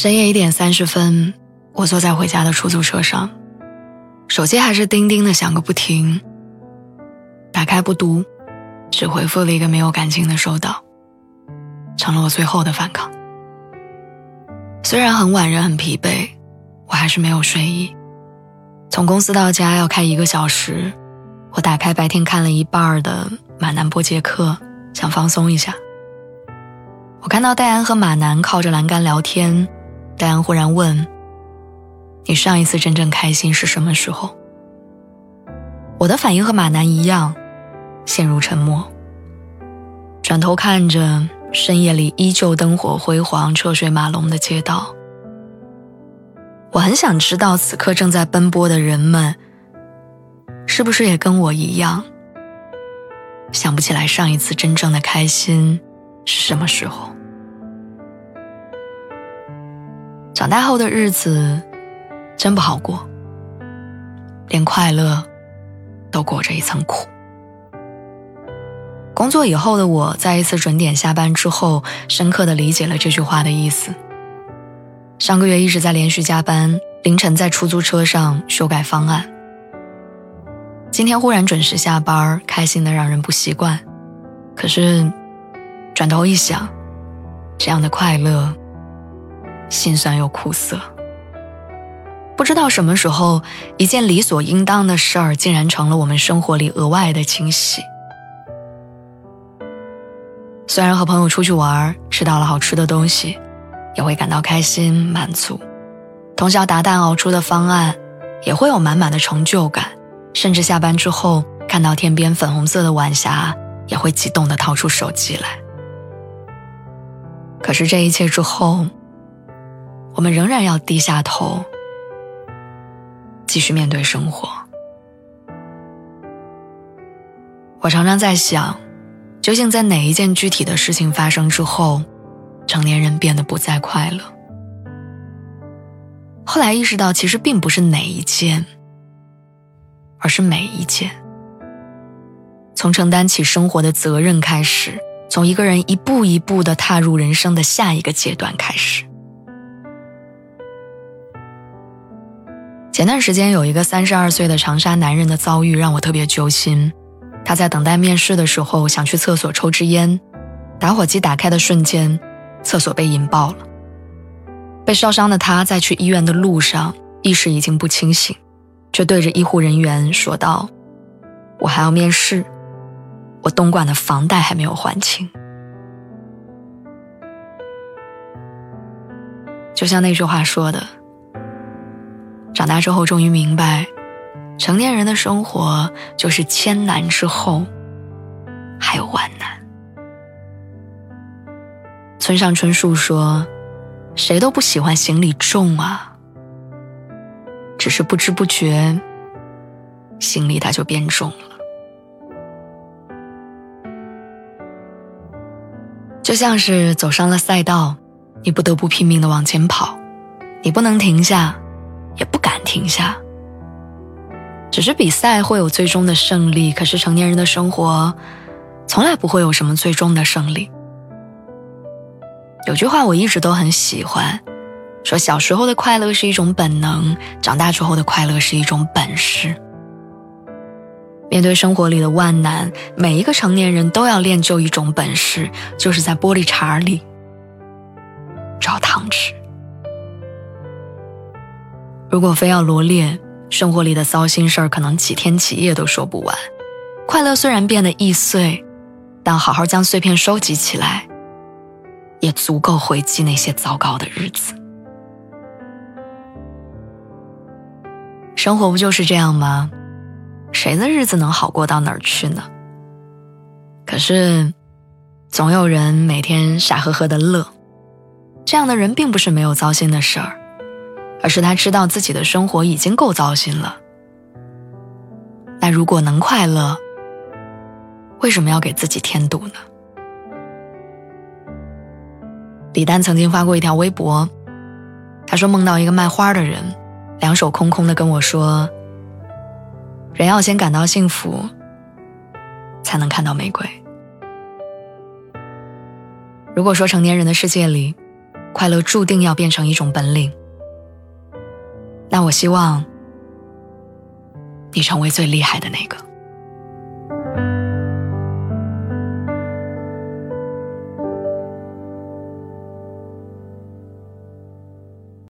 深夜一点三十分，我坐在回家的出租车上，手机还是叮叮的响个不停。打开不读，只回复了一个没有感情的收到，成了我最后的反抗。虽然很晚，人很疲惫，我还是没有睡意。从公司到家要开一个小时，我打开白天看了一半的马南波杰克，想放松一下。我看到戴安和马南靠着栏杆聊天。戴安忽然问：“你上一次真正开心是什么时候？”我的反应和马南一样，陷入沉默。转头看着深夜里依旧灯火辉煌、车水马龙的街道，我很想知道此刻正在奔波的人们，是不是也跟我一样，想不起来上一次真正的开心是什么时候。长大后的日子真不好过，连快乐都裹着一层苦。工作以后的我，在一次准点下班之后，深刻的理解了这句话的意思。上个月一直在连续加班，凌晨在出租车上修改方案。今天忽然准时下班，开心的让人不习惯。可是，转头一想，这样的快乐。心酸又苦涩，不知道什么时候，一件理所应当的事儿，竟然成了我们生活里额外的惊喜。虽然和朋友出去玩，吃到了好吃的东西，也会感到开心满足；通宵达旦熬出的方案，也会有满满的成就感；甚至下班之后看到天边粉红色的晚霞，也会激动地掏出手机来。可是这一切之后，我们仍然要低下头，继续面对生活。我常常在想，究竟在哪一件具体的事情发生之后，成年人变得不再快乐？后来意识到，其实并不是哪一件，而是每一件。从承担起生活的责任开始，从一个人一步一步的踏入人生的下一个阶段开始。前段时间有一个三十二岁的长沙男人的遭遇让我特别揪心。他在等待面试的时候想去厕所抽支烟，打火机打开的瞬间，厕所被引爆了。被烧伤的他在去医院的路上意识已经不清醒，却对着医护人员说道：“我还要面试，我东莞的房贷还没有还清。”就像那句话说的。长大之后，终于明白，成年人的生活就是千难之后还有万难。村上春树说：“谁都不喜欢行李重啊，只是不知不觉，行李它就变重了。”就像是走上了赛道，你不得不拼命的往前跑，你不能停下。停下。只是比赛会有最终的胜利，可是成年人的生活，从来不会有什么最终的胜利。有句话我一直都很喜欢，说小时候的快乐是一种本能，长大之后的快乐是一种本事。面对生活里的万难，每一个成年人都要练就一种本事，就是在玻璃碴里找糖吃。如果非要罗列生活里的糟心事儿，可能几天几夜都说不完。快乐虽然变得易碎，但好好将碎片收集起来，也足够回击那些糟糕的日子。生活不就是这样吗？谁的日子能好过到哪儿去呢？可是，总有人每天傻呵呵的乐。这样的人并不是没有糟心的事儿，而是他知道自己的生活已经够糟心了。那如果能快乐，为什么要给自己添堵呢？李丹曾经发过一条微博，他说梦到一个卖花的人，两手空空的跟我说：“人要先感到幸福，才能看到玫瑰。”如果说成年人的世界里，快乐注定要变成一种本领，那我希望你成为最厉害的那个。